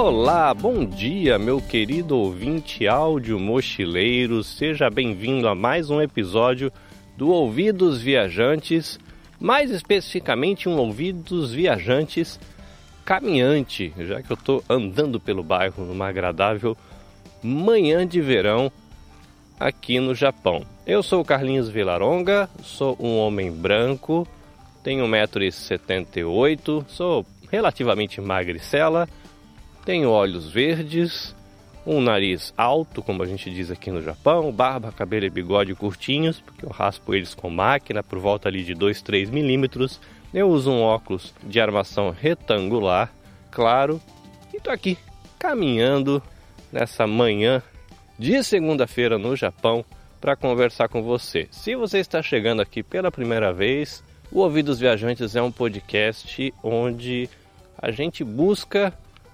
Olá, bom dia, meu querido ouvinte áudio mochileiro. Seja bem-vindo a mais um episódio do Ouvidos Viajantes, mais especificamente um Ouvidos Viajantes caminhante, já que eu estou andando pelo bairro numa agradável manhã de verão aqui no Japão. Eu sou o Carlinhos Vilaronga, sou um homem branco, tenho 1,78m, sou relativamente magricela tenho olhos verdes, um nariz alto, como a gente diz aqui no Japão, barba, cabelo e bigode curtinhos, porque eu raspo eles com máquina por volta ali de 2, 3 milímetros. Eu uso um óculos de armação retangular, claro, e tô aqui caminhando nessa manhã de segunda-feira no Japão para conversar com você. Se você está chegando aqui pela primeira vez, o Ouvidos Viajantes é um podcast onde a gente busca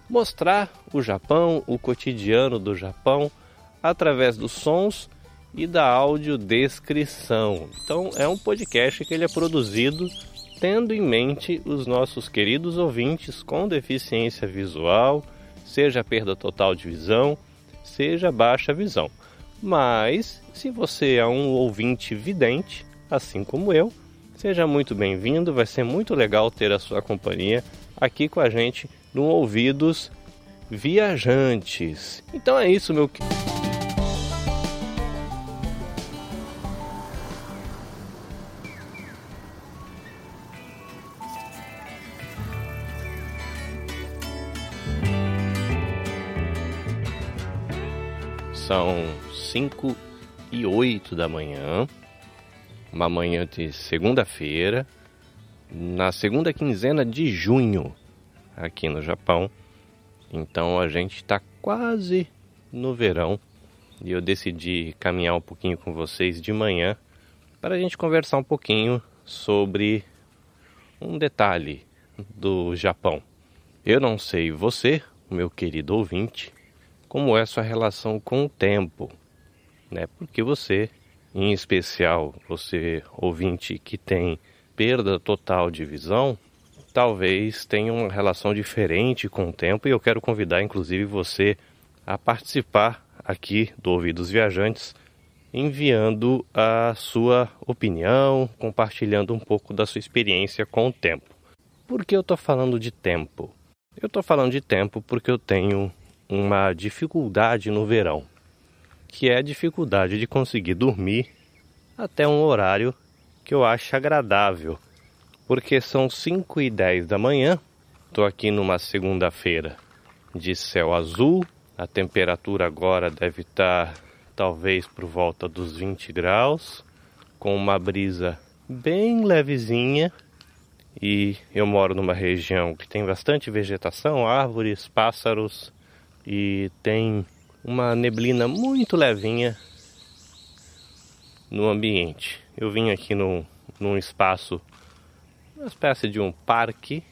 mostrar o Japão, o cotidiano do Japão, através dos sons e da audiodescrição. Então é um podcast que ele é produzido tendo em mente os nossos queridos ouvintes com deficiência visual, seja perda total de visão, seja baixa visão. Mas se você é um ouvinte vidente, assim como eu, seja muito bem-vindo, vai ser muito legal ter a sua companhia aqui com a gente no Ouvidos Viajantes. Então é isso, meu São 5 e 8 da manhã, uma manhã de segunda-feira, na segunda quinzena de junho aqui no Japão. Então a gente está quase no verão e eu decidi caminhar um pouquinho com vocês de manhã para a gente conversar um pouquinho sobre um detalhe do Japão. Eu não sei você, meu querido ouvinte, como é sua relação com o tempo, né? Porque você, em especial você ouvinte que tem perda total de visão, talvez tenha uma relação diferente com o tempo e eu quero convidar inclusive você a participar aqui do Ouvidos Viajantes, enviando a sua opinião, compartilhando um pouco da sua experiência com o tempo. Por que eu estou falando de tempo? Eu estou falando de tempo porque eu tenho uma dificuldade no verão, que é a dificuldade de conseguir dormir até um horário que eu acho agradável porque são 5 e 10 da manhã. Estou aqui numa segunda-feira de céu azul. A temperatura agora deve estar talvez por volta dos 20 graus, com uma brisa bem levezinha. E eu moro numa região que tem bastante vegetação, árvores, pássaros e tem uma neblina muito levinha no ambiente. Eu vim aqui num, num espaço uma espécie de um parque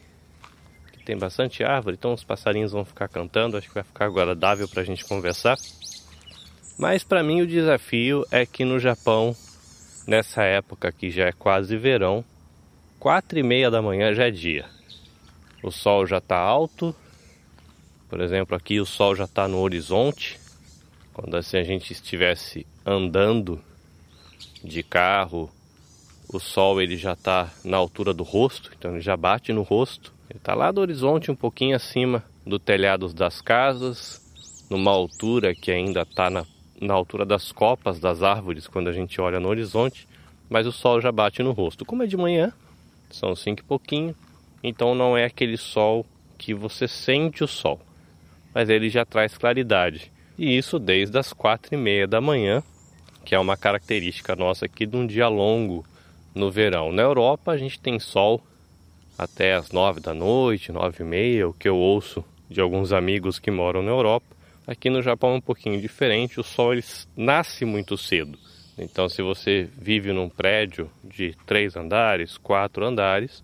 que tem bastante árvore, então os passarinhos vão ficar cantando, acho que vai ficar agradável para a gente conversar. Mas para mim o desafio é que no Japão, nessa época que já é quase verão, quatro e meia da manhã já é dia. O sol já está alto, por exemplo, aqui o sol já está no horizonte. Quando assim a gente estivesse andando de carro o sol ele já está na altura do rosto, então ele já bate no rosto. Ele está lá do horizonte, um pouquinho acima do telhado das casas, numa altura que ainda está na, na altura das copas das árvores quando a gente olha no horizonte, mas o sol já bate no rosto. Como é de manhã, são cinco e pouquinho, então não é aquele sol que você sente o sol, mas ele já traz claridade. E isso desde as quatro e meia da manhã, que é uma característica nossa aqui de um dia longo no verão. Na Europa a gente tem sol até as nove da noite, nove e meia, o que eu ouço de alguns amigos que moram na Europa. Aqui no Japão é um pouquinho diferente, o sol ele nasce muito cedo. Então, se você vive num prédio de três andares, quatro andares,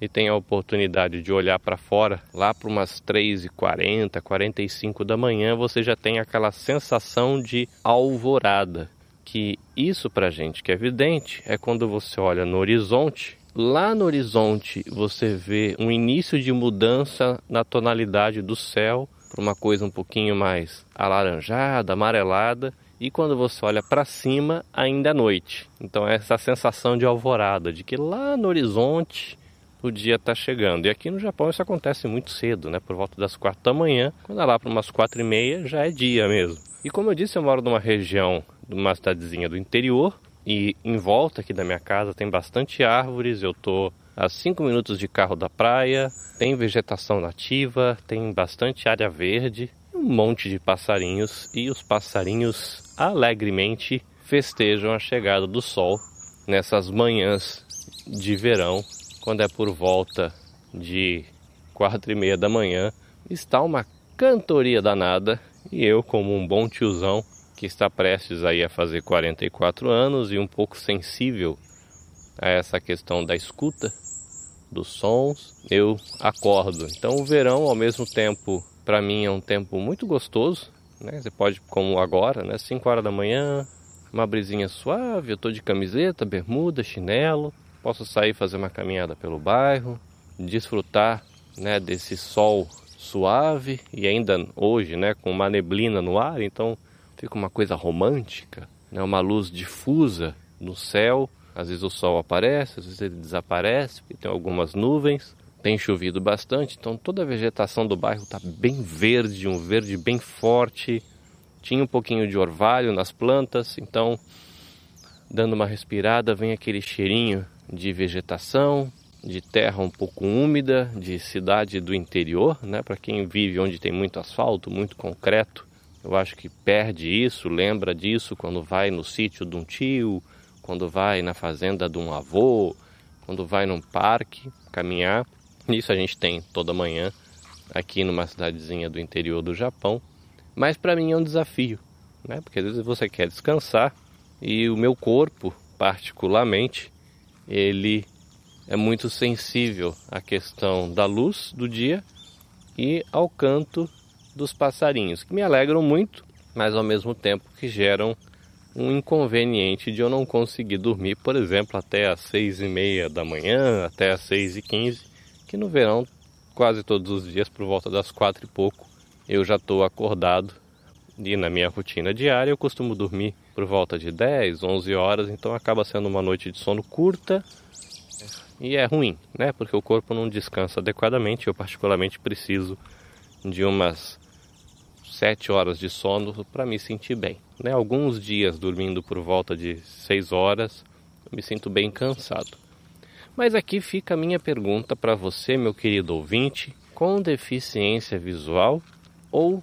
e tem a oportunidade de olhar para fora, lá para umas 3h40, 45 da manhã, você já tem aquela sensação de alvorada que isso para gente que é evidente é quando você olha no horizonte. Lá no horizonte você vê um início de mudança na tonalidade do céu para uma coisa um pouquinho mais alaranjada, amarelada, e quando você olha para cima, ainda é noite. Então é essa sensação de alvorada, de que lá no horizonte o dia está chegando. E aqui no Japão isso acontece muito cedo, né? Por volta das quatro da manhã, quando é lá para umas quatro e meia já é dia mesmo. E como eu disse, eu moro numa região, numa cidadezinha do interior, e em volta aqui da minha casa tem bastante árvores. Eu tô a cinco minutos de carro da praia, tem vegetação nativa, tem bastante área verde, um monte de passarinhos e os passarinhos alegremente festejam a chegada do sol nessas manhãs de verão, quando é por volta de quatro e meia da manhã. Está uma cantoria danada e eu, como um bom tiozão que está prestes aí a fazer 44 anos e um pouco sensível a essa questão da escuta dos sons, eu acordo. Então o verão, ao mesmo tempo, para mim é um tempo muito gostoso, né? Você pode, como agora, né? 5 horas da manhã, uma brisinha suave, eu tô de camiseta, bermuda, chinelo, posso sair fazer uma caminhada pelo bairro, desfrutar, né, desse sol suave e ainda hoje, né, com uma neblina no ar, então fica uma coisa romântica, né, uma luz difusa no céu. Às vezes o sol aparece, às vezes ele desaparece, porque tem algumas nuvens. Tem chovido bastante, então toda a vegetação do bairro está bem verde, um verde bem forte. Tinha um pouquinho de orvalho nas plantas, então dando uma respirada vem aquele cheirinho de vegetação, de terra um pouco úmida, de cidade do interior, né? Para quem vive onde tem muito asfalto, muito concreto, eu acho que perde isso, lembra disso quando vai no sítio de um tio, quando vai na fazenda de um avô, quando vai num parque caminhar. Isso a gente tem toda manhã aqui numa cidadezinha do interior do Japão. Mas para mim é um desafio, né? Porque às vezes você quer descansar e o meu corpo, particularmente, ele é muito sensível à questão da luz do dia e ao canto dos passarinhos, que me alegram muito, mas ao mesmo tempo que geram um inconveniente de eu não conseguir dormir, por exemplo, até às seis e meia da manhã, até às seis e quinze, que no verão, quase todos os dias, por volta das quatro e pouco, eu já estou acordado e na minha rotina diária eu costumo dormir por volta de 10, 11 horas, então acaba sendo uma noite de sono curta e é ruim, né? Porque o corpo não descansa adequadamente. Eu particularmente preciso de umas 7 horas de sono para me sentir bem. Né? Alguns dias dormindo por volta de 6 horas, me sinto bem cansado. Mas aqui fica a minha pergunta para você, meu querido ouvinte, com deficiência visual ou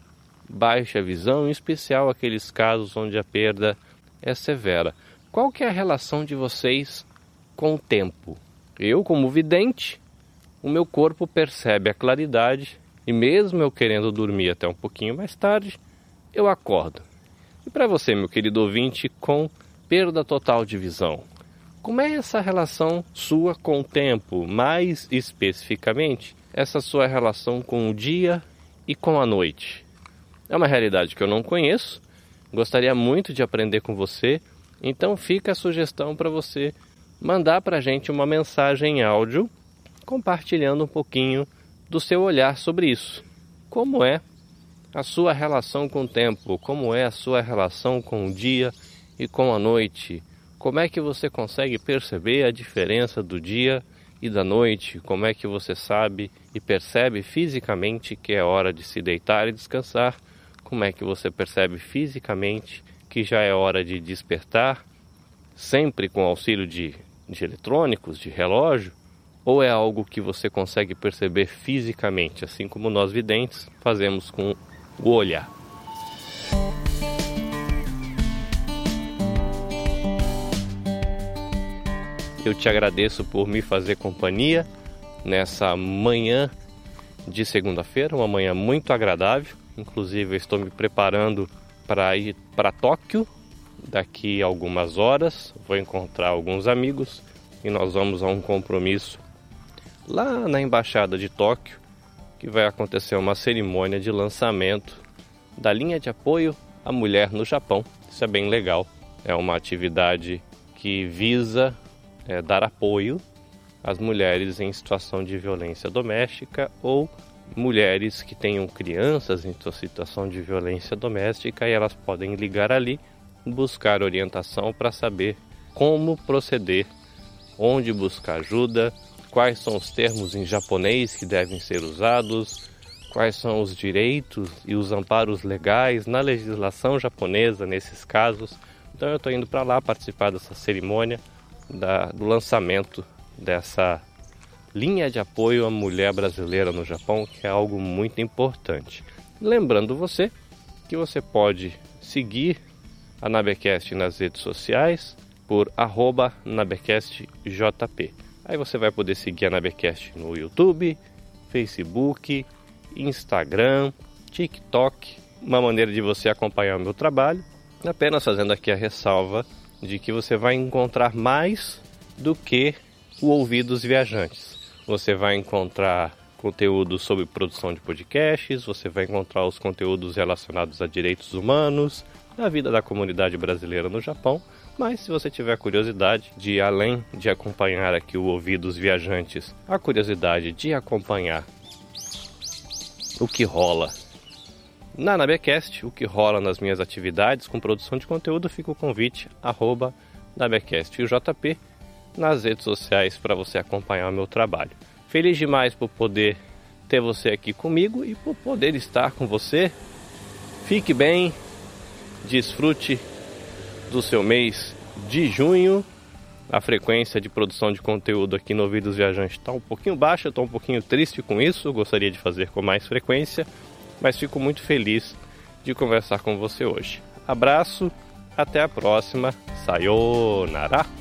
baixa visão, em especial aqueles casos onde a perda é severa. Qual que é a relação de vocês com o tempo? Eu, como vidente, o meu corpo percebe a claridade e mesmo eu querendo dormir até um pouquinho mais tarde, eu acordo. E para você, meu querido ouvinte, com perda total de visão, como é essa relação sua com o tempo, mais especificamente, essa sua relação com o dia e com a noite? É uma realidade que eu não conheço, gostaria muito de aprender com você, então fica a sugestão para você mandar para a gente uma mensagem em áudio compartilhando um pouquinho do seu olhar sobre isso. Como é a sua relação com o tempo? Como é a sua relação com o dia e com a noite? Como é que você consegue perceber a diferença do dia e da noite? Como é que você sabe e percebe fisicamente que é hora de se deitar e descansar? Como é que você percebe fisicamente que já é hora de despertar? Sempre com auxílio de, de eletrônicos, de relógio? Ou é algo que você consegue perceber fisicamente, assim como nós videntes fazemos com o olhar? Eu te agradeço por me fazer companhia nessa manhã de segunda-feira, uma manhã muito agradável. Inclusive, estou me preparando para ir para Tóquio daqui algumas horas. Vou encontrar alguns amigos e nós vamos a um compromisso lá na embaixada de Tóquio, que vai acontecer uma cerimônia de lançamento da linha de apoio à mulher no Japão. Isso é bem legal. É uma atividade que visa é, dar apoio às mulheres em situação de violência doméstica ou mulheres que tenham crianças em situação de violência doméstica e elas podem ligar ali, buscar orientação para saber como proceder, onde buscar ajuda, quais são os termos em japonês que devem ser usados, quais são os direitos e os amparos legais na legislação japonesa nesses casos. Então eu estou indo para lá participar dessa cerimônia da, do lançamento dessa linha de apoio à mulher brasileira no Japão, que é algo muito importante. Lembrando você que você pode seguir a Nabecast nas redes sociais por nabecastjp. Aí você vai poder seguir a Nabecast no YouTube, Facebook, Instagram, TikTok, uma maneira de você acompanhar o meu trabalho. Apenas fazendo aqui a ressalva de que você vai encontrar mais do que o Ouvidos Viajantes. Você vai encontrar conteúdo sobre produção de podcasts, você vai encontrar os conteúdos relacionados a direitos humanos, a vida da comunidade brasileira no Japão. Mas se você tiver curiosidade de, além de acompanhar aqui o Ouvidos Viajantes, a curiosidade de acompanhar o que rola na Nabecast, o que rola nas minhas atividades com produção de conteúdo, fica o convite, arroba Nabecast e o JP nas redes sociais para você acompanhar o meu trabalho. Feliz demais por poder ter você aqui comigo e por poder estar com você. Fique bem, desfrute do seu mês de junho. A frequência de produção de conteúdo aqui no Ouvidos Viajantes está um pouquinho baixa, estou um pouquinho triste com isso, gostaria de fazer com mais frequência, mas fico muito feliz de conversar com você hoje. Abraço, até a próxima, sayonara!